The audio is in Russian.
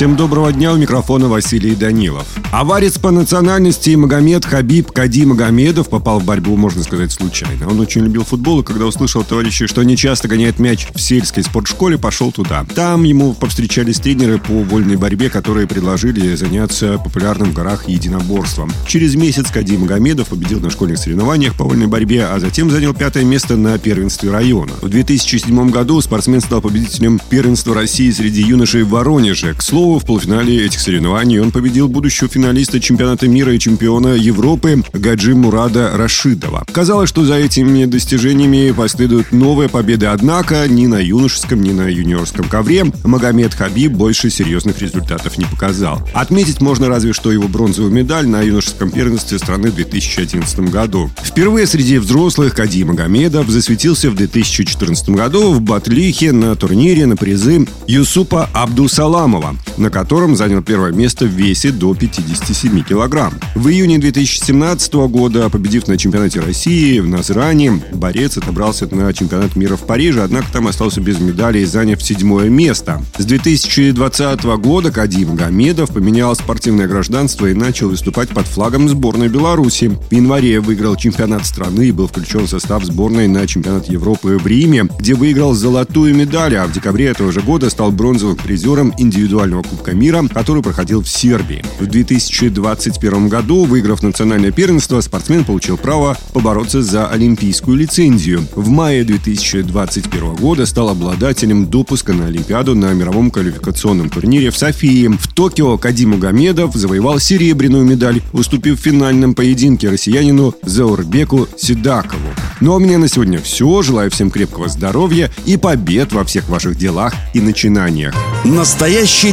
Всем доброго дня, у микрофона Василий Данилов. Аварец по национальности Магомед Хабиб Кади Магомедов попал в борьбу, можно сказать, случайно. Он очень любил футбол, и когда услышал товарищи, что они часто гоняют мяч в сельской спортшколе, пошел туда. Там ему повстречались тренеры по вольной борьбе, которые предложили заняться популярным в горах единоборством. Через месяц Кади Магомедов победил на школьных соревнованиях по вольной борьбе, а затем занял пятое место на первенстве района. В 2007 году спортсмен стал победителем первенства России среди юношей в Воронеже. К слову, в полуфинале этих соревнований он победил будущего финалиста чемпионата мира и чемпиона Европы Гаджи Мурада Рашидова. Казалось, что за этими достижениями последуют новые победы, однако ни на юношеском, ни на юниорском ковре Магомед Хабиб больше серьезных результатов не показал. Отметить можно разве что его бронзовую медаль на юношеском первенстве страны в 2011 году. Впервые среди взрослых Кади Магомедов засветился в 2014 году в Батлихе на турнире на призы Юсупа Абдусаламова на котором занял первое место в весе до 57 килограмм. В июне 2017 года, победив на чемпионате России в Назране, борец отобрался на чемпионат мира в Париже, однако там остался без медали и заняв седьмое место. С 2020 года Кадим Гамедов поменял спортивное гражданство и начал выступать под флагом сборной Беларуси. В январе выиграл чемпионат страны и был включен в состав сборной на чемпионат Европы в Риме, где выиграл золотую медаль, а в декабре этого же года стал бронзовым призером индивидуального Кубка мира, который проходил в Сербии. В 2021 году, выиграв национальное первенство, спортсмен получил право побороться за олимпийскую лицензию. В мае 2021 года стал обладателем допуска на Олимпиаду на мировом квалификационном турнире в Софии. В Токио Кадим Угамедов завоевал серебряную медаль, уступив в финальном поединке россиянину Заурбеку Сидакову. Ну а у меня на сегодня все. Желаю всем крепкого здоровья и побед во всех ваших делах и начинаниях. Настоящие